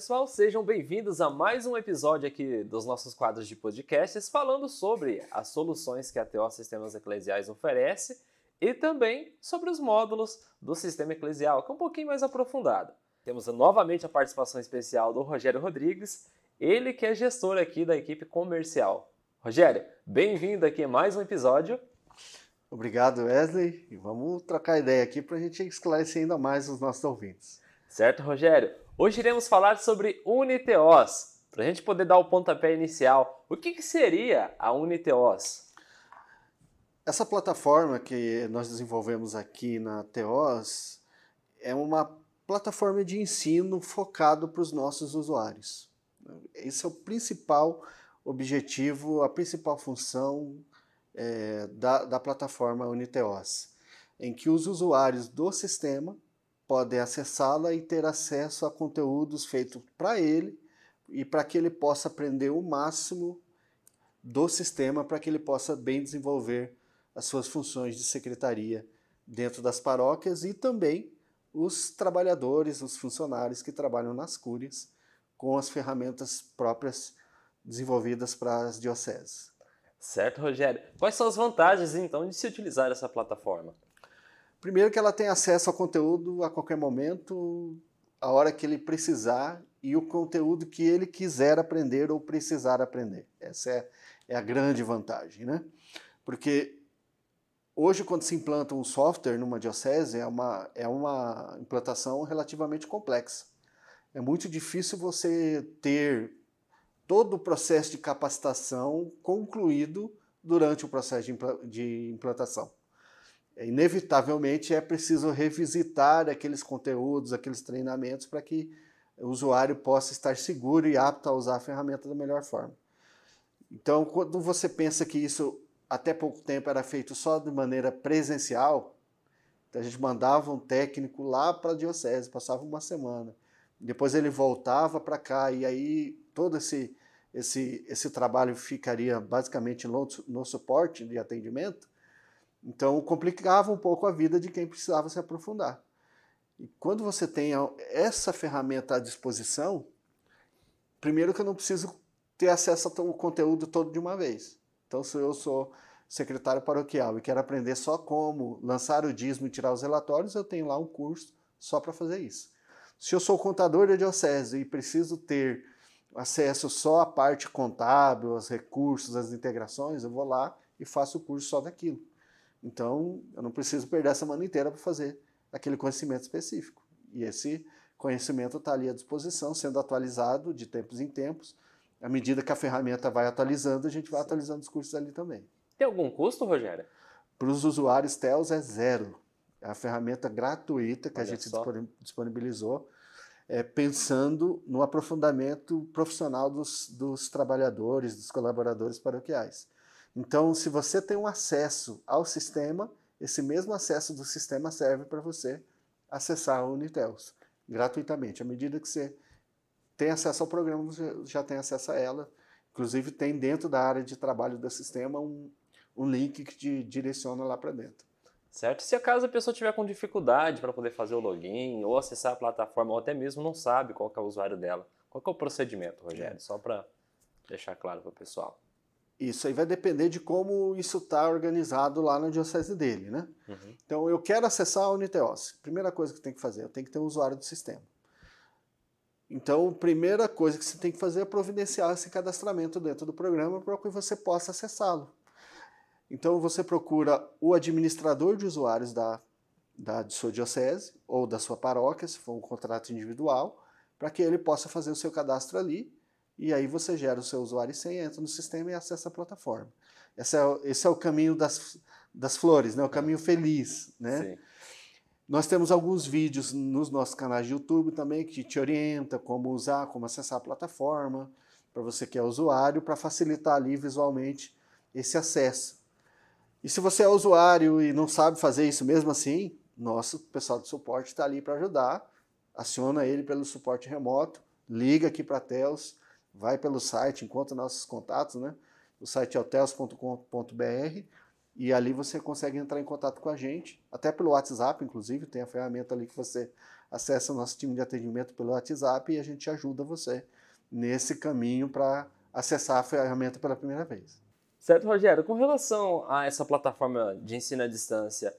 pessoal, sejam bem-vindos a mais um episódio aqui dos nossos quadros de podcasts falando sobre as soluções que a TO Sistemas Eclesiais oferece e também sobre os módulos do sistema eclesial, que é um pouquinho mais aprofundado. Temos novamente a participação especial do Rogério Rodrigues, ele que é gestor aqui da equipe comercial. Rogério, bem-vindo aqui a mais um episódio. Obrigado, Wesley. E vamos trocar ideia aqui para a gente esclarecer ainda mais os nossos ouvintes. Certo, Rogério? Hoje iremos falar sobre Uniteos. Para a gente poder dar o pontapé inicial, o que, que seria a Uniteos? Essa plataforma que nós desenvolvemos aqui na Teos é uma plataforma de ensino focado para os nossos usuários. Esse é o principal objetivo, a principal função é, da, da plataforma Uniteos, em que os usuários do sistema podem acessá-la e ter acesso a conteúdos feitos para ele e para que ele possa aprender o máximo do sistema para que ele possa bem desenvolver as suas funções de secretaria dentro das paróquias e também os trabalhadores, os funcionários que trabalham nas cúrias com as ferramentas próprias desenvolvidas para as dioceses. Certo, Rogério. Quais são as vantagens, então, de se utilizar essa plataforma? Primeiro que ela tem acesso ao conteúdo a qualquer momento, a hora que ele precisar e o conteúdo que ele quiser aprender ou precisar aprender. Essa é, é a grande vantagem, né? Porque hoje, quando se implanta um software numa diocese, é uma, é uma implantação relativamente complexa. É muito difícil você ter todo o processo de capacitação concluído durante o processo de implantação. É, inevitavelmente é preciso revisitar aqueles conteúdos, aqueles treinamentos para que o usuário possa estar seguro e apto a usar a ferramenta da melhor forma. Então, quando você pensa que isso até pouco tempo era feito só de maneira presencial, então a gente mandava um técnico lá para a diocese, passava uma semana, depois ele voltava para cá e aí todo esse esse esse trabalho ficaria basicamente no, no suporte de atendimento. Então complicava um pouco a vida de quem precisava se aprofundar. E quando você tem essa ferramenta à disposição, primeiro que eu não preciso ter acesso ao conteúdo todo de uma vez. Então, se eu sou secretário paroquial e quero aprender só como lançar o dízimo e tirar os relatórios, eu tenho lá um curso só para fazer isso. Se eu sou contador da diocese e preciso ter acesso só à parte contábil, aos recursos, às integrações, eu vou lá e faço o curso só daquilo. Então, eu não preciso perder a semana inteira para fazer aquele conhecimento específico. E esse conhecimento está ali à disposição, sendo atualizado de tempos em tempos. À medida que a ferramenta vai atualizando, a gente vai atualizando os cursos ali também. Tem algum custo, Rogério? Para os usuários TELS é zero. É a ferramenta gratuita que Olha a gente só. disponibilizou, é, pensando no aprofundamento profissional dos, dos trabalhadores, dos colaboradores paroquiais. Então, se você tem um acesso ao sistema, esse mesmo acesso do sistema serve para você acessar a Unitels gratuitamente. À medida que você tem acesso ao programa, você já tem acesso a ela. Inclusive, tem dentro da área de trabalho do sistema um, um link que te direciona lá para dentro. Certo? Se acaso a pessoa tiver com dificuldade para poder fazer o login ou acessar a plataforma, ou até mesmo não sabe qual é o usuário dela, qual é o procedimento, Rogério? É. Só para deixar claro para o pessoal. Isso aí vai depender de como isso está organizado lá na diocese dele, né? Uhum. Então, eu quero acessar a Uniteos. Primeira coisa que tem que fazer, eu tenho que ter um usuário do sistema. Então, a primeira coisa que você tem que fazer é providenciar esse cadastramento dentro do programa para que você possa acessá-lo. Então, você procura o administrador de usuários da, da sua diocese ou da sua paróquia, se for um contrato individual, para que ele possa fazer o seu cadastro ali e aí você gera o seu usuário e senha, entra no sistema e acessa a plataforma. Esse é, o, esse é o caminho das, das flores, né? o caminho feliz. Né? Sim. Nós temos alguns vídeos nos nossos canais de YouTube também que te orienta como usar, como acessar a plataforma, para você que é usuário, para facilitar ali visualmente esse acesso. E se você é usuário e não sabe fazer isso mesmo assim, nosso pessoal de suporte está ali para ajudar. Aciona ele pelo suporte remoto, liga aqui para a Telos, vai pelo site, encontra nossos contatos, né? O site é hotels.com.br e ali você consegue entrar em contato com a gente, até pelo WhatsApp, inclusive, tem a ferramenta ali que você acessa o nosso time de atendimento pelo WhatsApp e a gente ajuda você nesse caminho para acessar a ferramenta pela primeira vez. Certo, Rogério. Com relação a essa plataforma de ensino à distância,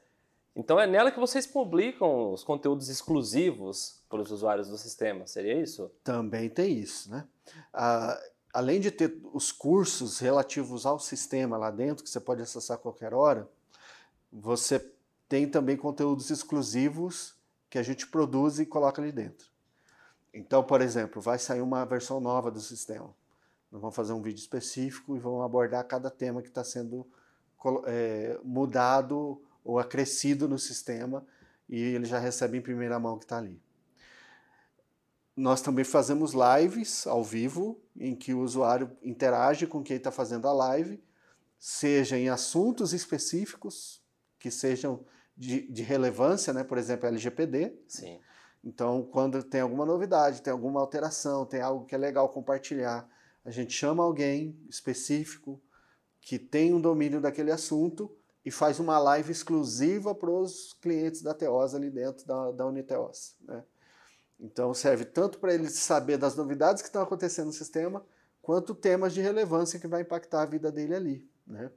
então é nela que vocês publicam os conteúdos exclusivos para os usuários do sistema, seria isso? Também tem isso, né? Ah, além de ter os cursos relativos ao sistema lá dentro, que você pode acessar a qualquer hora, você tem também conteúdos exclusivos que a gente produz e coloca ali dentro. Então, por exemplo, vai sair uma versão nova do sistema. Nós vamos fazer um vídeo específico e vamos abordar cada tema que está sendo é, mudado ou acrescido no sistema e ele já recebe em primeira mão que está ali. Nós também fazemos lives ao vivo, em que o usuário interage com quem está fazendo a live, seja em assuntos específicos, que sejam de, de relevância, né? por exemplo, LGPD. Sim. Então, quando tem alguma novidade, tem alguma alteração, tem algo que é legal compartilhar, a gente chama alguém específico que tem um domínio daquele assunto e faz uma live exclusiva para os clientes da Teos ali dentro da, da Uniteos. Né? Então serve tanto para ele saber das novidades que estão acontecendo no sistema, quanto temas de relevância que vai impactar a vida dele ali. Né?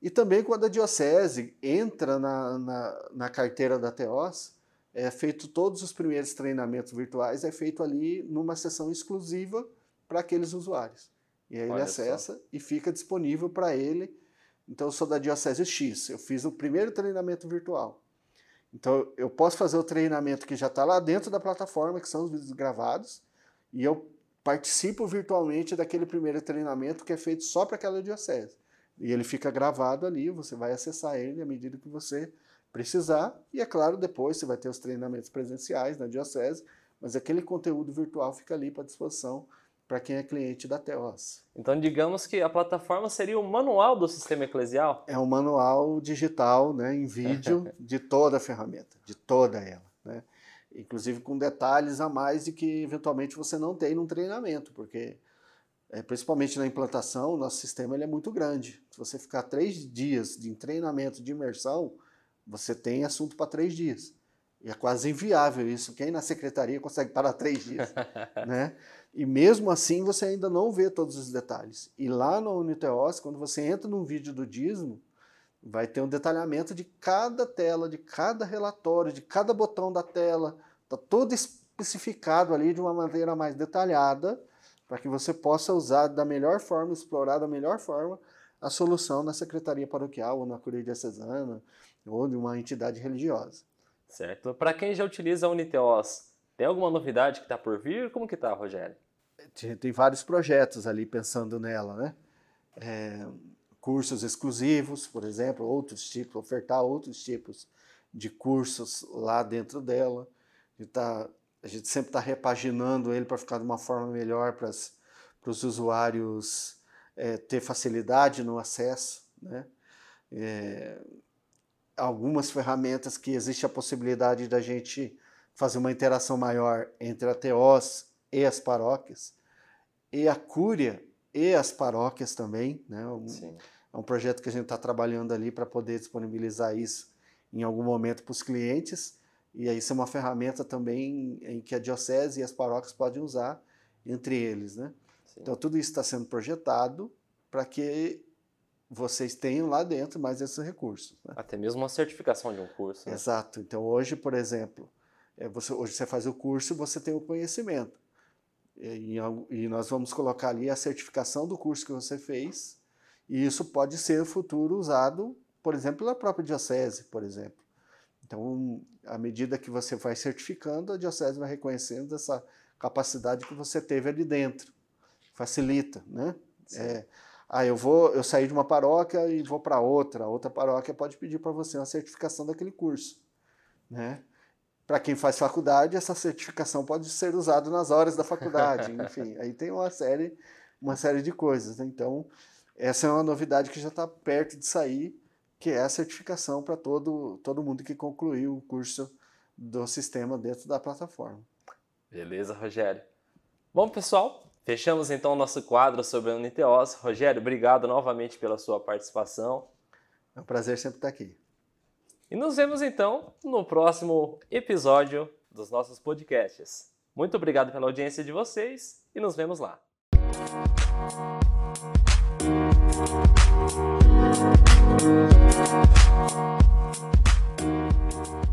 E também quando a diocese entra na, na, na carteira da Teos, é feito todos os primeiros treinamentos virtuais, é feito ali numa sessão exclusiva para aqueles usuários. E aí Olha ele acessa só. e fica disponível para ele. Então eu sou da Diocese X, eu fiz o primeiro treinamento virtual. Então eu posso fazer o treinamento que já está lá dentro da plataforma, que são os vídeos gravados, e eu participo virtualmente daquele primeiro treinamento que é feito só para aquela diocese. E ele fica gravado ali, você vai acessar ele à medida que você precisar. E é claro, depois você vai ter os treinamentos presenciais na diocese, mas aquele conteúdo virtual fica ali para disposição para quem é cliente da Teos. Então, digamos que a plataforma seria o manual do sistema eclesial? É um manual digital, né, em vídeo, de toda a ferramenta, de toda ela. Né? Inclusive com detalhes a mais de que eventualmente você não tem num treinamento, porque é, principalmente na implantação, o nosso sistema ele é muito grande. Se você ficar três dias de treinamento de imersão, você tem assunto para três dias. E é quase inviável isso. Quem na secretaria consegue parar três dias? né? E mesmo assim você ainda não vê todos os detalhes. E lá no Uniteos, quando você entra num vídeo do dízimo, vai ter um detalhamento de cada tela, de cada relatório, de cada botão da tela. Está todo especificado ali de uma maneira mais detalhada para que você possa usar da melhor forma, explorar da melhor forma a solução na secretaria paroquial ou na curia diocesana ou de uma entidade religiosa. Certo. Para quem já utiliza a Uniteos, tem alguma novidade que está por vir? Como que está, Rogério? Tem vários projetos ali pensando nela, né? É, cursos exclusivos, por exemplo, outros tipos, ofertar outros tipos de cursos lá dentro dela. A gente, tá, a gente sempre está repaginando ele para ficar de uma forma melhor para os usuários é, ter facilidade no acesso, né? É, algumas ferramentas que existe a possibilidade da gente fazer uma interação maior entre a Teós e as paróquias, e a Cúria e as paróquias também. Né? Um, é um projeto que a gente está trabalhando ali para poder disponibilizar isso em algum momento para os clientes, e aí isso é uma ferramenta também em que a diocese e as paróquias podem usar entre eles. Né? Então tudo isso está sendo projetado para que vocês tenham lá dentro mais esses recursos. Né? Até mesmo uma certificação de um curso. Né? Exato. Então hoje, por exemplo, é, você, hoje você faz o curso, você tem o conhecimento. E, e, nós vamos colocar ali a certificação do curso que você fez, e isso pode ser no futuro usado, por exemplo, pela própria diocese, por exemplo. Então, à medida que você vai certificando, a diocese vai reconhecendo essa capacidade que você teve ali dentro. Facilita, né? É, ah, eu vou, eu saí de uma paróquia e vou para outra. A outra paróquia pode pedir para você uma certificação daquele curso, né? Para quem faz faculdade, essa certificação pode ser usada nas horas da faculdade, enfim, aí tem uma série, uma série de coisas. Né? Então, essa é uma novidade que já está perto de sair, que é a certificação para todo, todo mundo que concluiu o curso do sistema dentro da plataforma. Beleza, Rogério. Bom, pessoal, fechamos então o nosso quadro sobre a Uniteos. Rogério, obrigado novamente pela sua participação. É um prazer sempre estar aqui. E nos vemos então no próximo episódio dos nossos podcasts. Muito obrigado pela audiência de vocês e nos vemos lá. Thank you.